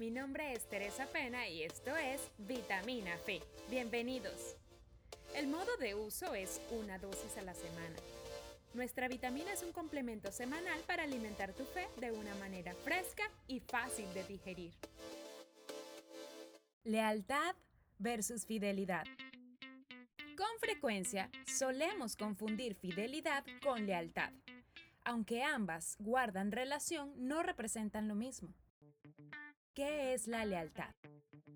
Mi nombre es Teresa Pena y esto es Vitamina Fe. Bienvenidos. El modo de uso es una dosis a la semana. Nuestra vitamina es un complemento semanal para alimentar tu fe de una manera fresca y fácil de digerir. Lealtad versus fidelidad. Con frecuencia solemos confundir fidelidad con lealtad. Aunque ambas guardan relación, no representan lo mismo. ¿Qué es la lealtad?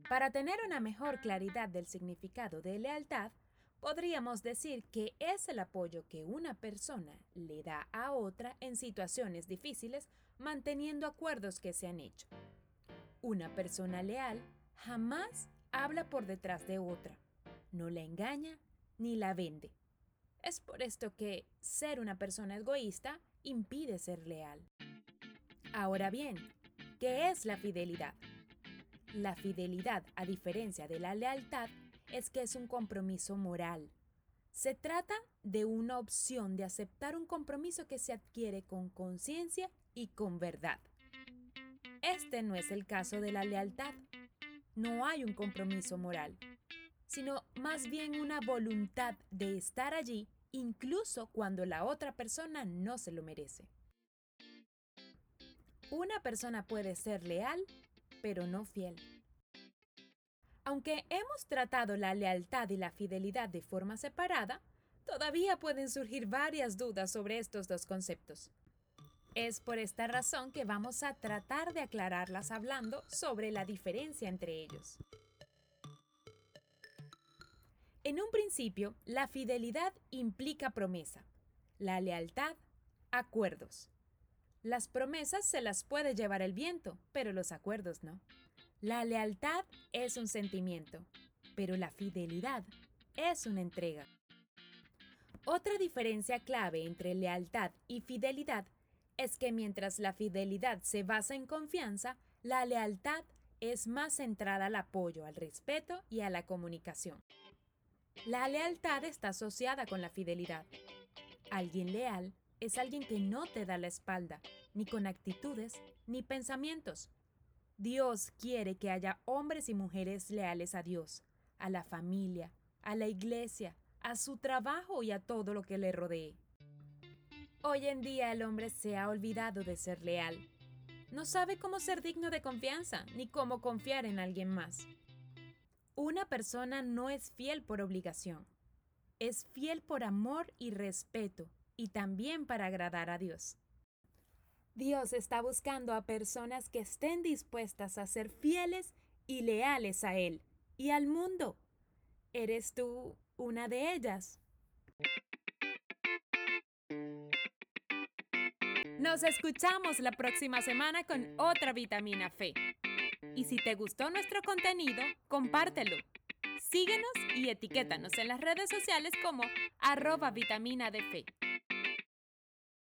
Para tener una mejor claridad del significado de lealtad, podríamos decir que es el apoyo que una persona le da a otra en situaciones difíciles manteniendo acuerdos que se han hecho. Una persona leal jamás habla por detrás de otra, no la engaña ni la vende. Es por esto que ser una persona egoísta impide ser leal. Ahora bien, ¿qué es la fidelidad? La fidelidad, a diferencia de la lealtad, es que es un compromiso moral. Se trata de una opción de aceptar un compromiso que se adquiere con conciencia y con verdad. Este no es el caso de la lealtad. No hay un compromiso moral, sino más bien una voluntad de estar allí incluso cuando la otra persona no se lo merece. Una persona puede ser leal, pero no fiel. Aunque hemos tratado la lealtad y la fidelidad de forma separada, todavía pueden surgir varias dudas sobre estos dos conceptos. Es por esta razón que vamos a tratar de aclararlas hablando sobre la diferencia entre ellos. En un principio, la fidelidad implica promesa, la lealtad, acuerdos. Las promesas se las puede llevar el viento, pero los acuerdos no. La lealtad es un sentimiento, pero la fidelidad es una entrega. Otra diferencia clave entre lealtad y fidelidad es que mientras la fidelidad se basa en confianza, la lealtad es más centrada al apoyo, al respeto y a la comunicación. La lealtad está asociada con la fidelidad. Alguien leal es alguien que no te da la espalda, ni con actitudes, ni pensamientos. Dios quiere que haya hombres y mujeres leales a Dios, a la familia, a la iglesia, a su trabajo y a todo lo que le rodee. Hoy en día el hombre se ha olvidado de ser leal. No sabe cómo ser digno de confianza, ni cómo confiar en alguien más. Una persona no es fiel por obligación, es fiel por amor y respeto y también para agradar a Dios. Dios está buscando a personas que estén dispuestas a ser fieles y leales a Él y al mundo. ¿Eres tú una de ellas? Nos escuchamos la próxima semana con otra vitamina fe. Y si te gustó nuestro contenido, compártelo. Síguenos y etiquétanos en las redes sociales como arroba vitamina de fe.